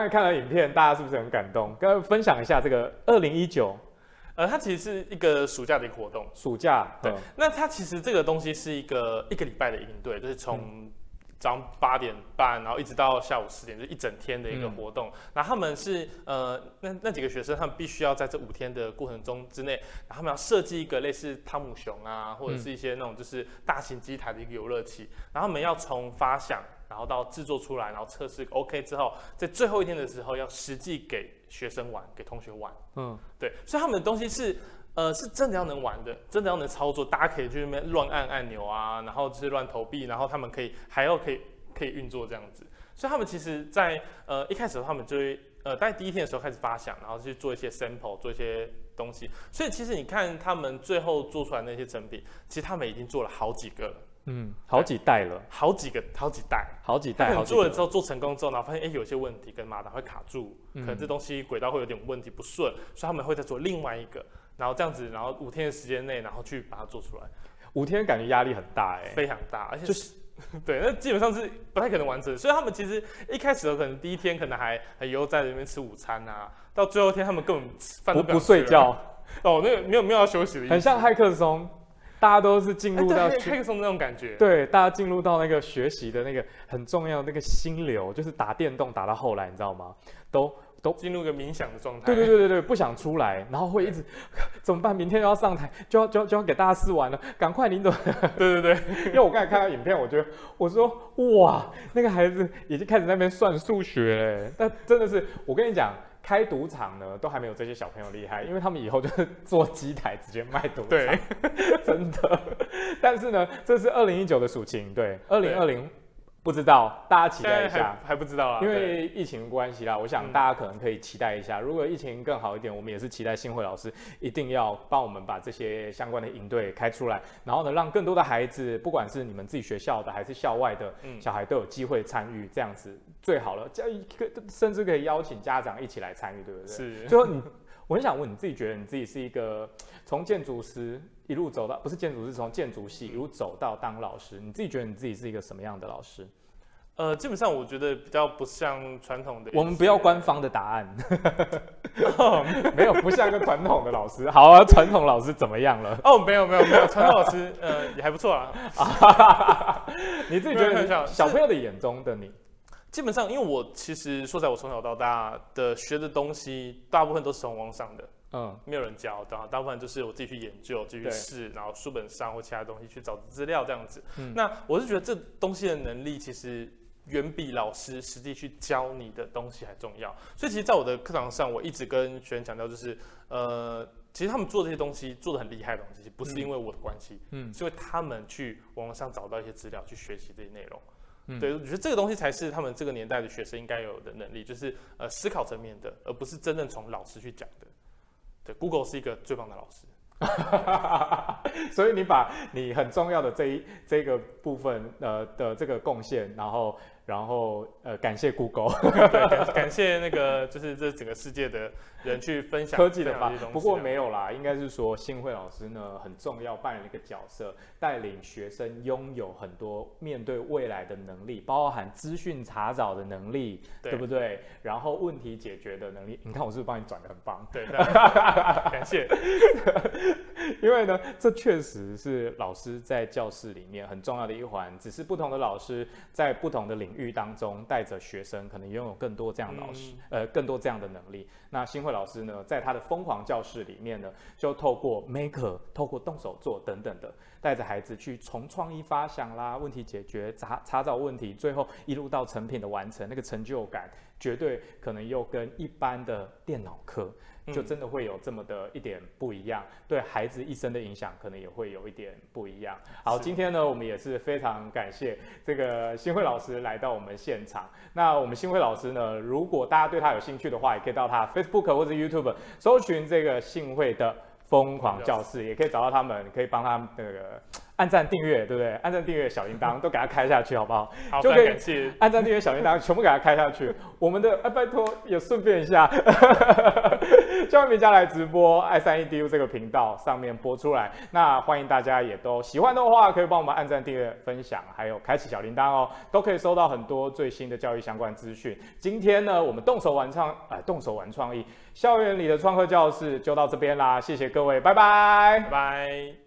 刚才看了影片，大家是不是很感动？跟分享一下这个二零一九，呃，它其实是一个暑假的一个活动。暑假，对。那它其实这个东西是一个一个礼拜的营队，就是从早上八点半，然后一直到下午四点，就是一整天的一个活动。嗯、然后他们是呃，那那几个学生，他们必须要在这五天的过程中之内，然后他们要设计一个类似汤姆熊啊，或者是一些那种就是大型机台的一个游乐器，然后他们要从发想。然后到制作出来，然后测试 OK 之后，在最后一天的时候要实际给学生玩，给同学玩。嗯，对，所以他们的东西是呃是真的要能玩的，真的要能操作，大家可以去那边乱按按钮啊，然后就是乱投币，然后他们可以还要可以可以运作这样子。所以他们其实在，在呃一开始他们就会呃在第一天的时候开始发想，然后去做一些 sample，做一些东西。所以其实你看他们最后做出来那些成品，其实他们已经做了好几个了，嗯，好几代了，好几个，好几代，好几代。他做了之后做成功之后，然后发现哎有些问题，跟马达会卡住，可能这东西轨道会有点问题不顺，所以他们会再做另外一个，然后这样子，然后五天的时间内，然后去把它做出来。五天感觉压力很大哎，非常大，而且就是。对，那基本上是不太可能完成，所以他们其实一开始的可能第一天可能还很悠哉在那边吃午餐啊，到最后一天他们根本饭都不，睡觉，哦，那个没有没有要休息的意思，很像骇客松，大家都是进入到骇客松那种感觉，对，大家进入到那个学习的那个很重要的那个心流，就是打电动打到后来，你知道吗？都。都进入个冥想的状态。对对对对对，不想出来，然后会一直 怎么办？明天要上台，就要就要就要给大家试完了，赶快林总。对对对，因为我刚才看到影片，我觉得我说哇，那个孩子已经开始在那边算数学嘞。但真的是，我跟你讲，开赌场呢都还没有这些小朋友厉害，因为他们以后就是做机台直接卖赌场。对，真的。但是呢，这是二零一九的暑情，对，二零二零。不知道，大家期待一下，还，还不知道啊，因为疫情的关系啦。我想大家可能可以期待一下，嗯、如果疫情更好一点，我们也是期待新会老师一定要帮我们把这些相关的营队开出来，然后呢，让更多的孩子，不管是你们自己学校的还是校外的小孩，都有机会参与，这样子最好了。这一个甚至可以邀请家长一起来参与，对不对？是。最后你，我很想问你自己，觉得你自己是一个从建筑师一路走到，不是建筑是，从建筑系一路走到当老师，你自己觉得你自己是一个什么样的老师？呃，基本上我觉得比较不像传统的。我们不要官方的答案，没有不像一个传统的老师。好啊，传统老师怎么样了？哦，没有没有没有，传统老师呃也还不错啊。你自己觉得小朋友的眼中的你，基本上因为我其实说在我从小到大的学的东西，大部分都是从网上的。嗯，没有人教，然后大部分就是我自己去研究、自己去试，然后书本上或其他东西去找资料这样子。嗯，那我是觉得这东西的能力其实远比老师实际去教你的东西还重要。所以其实，在我的课堂上，我一直跟学员强调，就是呃，其实他们做这些东西做的很厉害的东西，不是因为我的关系，嗯，是因为他们去网上找到一些资料去学习这些内容。嗯，对，我觉得这个东西才是他们这个年代的学生应该有的能力，就是呃思考层面的，而不是真正从老师去讲的。对，Google 是一个最棒的老师，所以你把你很重要的这一这个部分呃的这个贡献，然后。然后呃，感谢 Google，对，感感谢那个就是这整个世界的人去分享科技的吧。不过没有啦，应该是说新会老师呢很重要，扮演一个角色，带领学生拥有很多面对未来的能力，包含资讯查找的能力，对，对不对？然后问题解决的能力，你看我是不是帮你转的很棒？对，感谢。因为呢，这确实是老师在教室里面很重要的一环，只是不同的老师在不同的领域。域当中带着学生，可能拥有更多这样的老师，嗯、呃，更多这样的能力。那新会老师呢，在他的疯狂教室里面呢，就透过 Maker，透过动手做等等的，带着孩子去从创意发想啦、问题解决、查查找问题，最后一路到成品的完成，那个成就感绝对可能又跟一般的电脑课。就真的会有这么的一点不一样，对孩子一生的影响可能也会有一点不一样。好，今天呢，我们也是非常感谢这个新慧老师来到我们现场。那我们新慧老师呢，如果大家对他有兴趣的话，也可以到他 Facebook 或者 YouTube 搜寻这个信会的疯狂教室，也可以找到他们，可以帮他们那个。按赞订阅，对不对？按赞订阅小铃铛都给它开下去，好不好？好，就可以感谢。按赞订阅小铃铛全部给它开下去。我们的，哎，拜托也顺便一下，教育名家来直播爱三 EDU 这个频道上面播出来。那欢迎大家也都喜欢的话，可以帮我们按赞订阅、分享，还有开启小铃铛哦，都可以收到很多最新的教育相关资讯。今天呢，我们动手玩创，哎、呃，动手玩创意，校园里的创客教室就到这边啦，谢谢各位，拜拜，拜拜。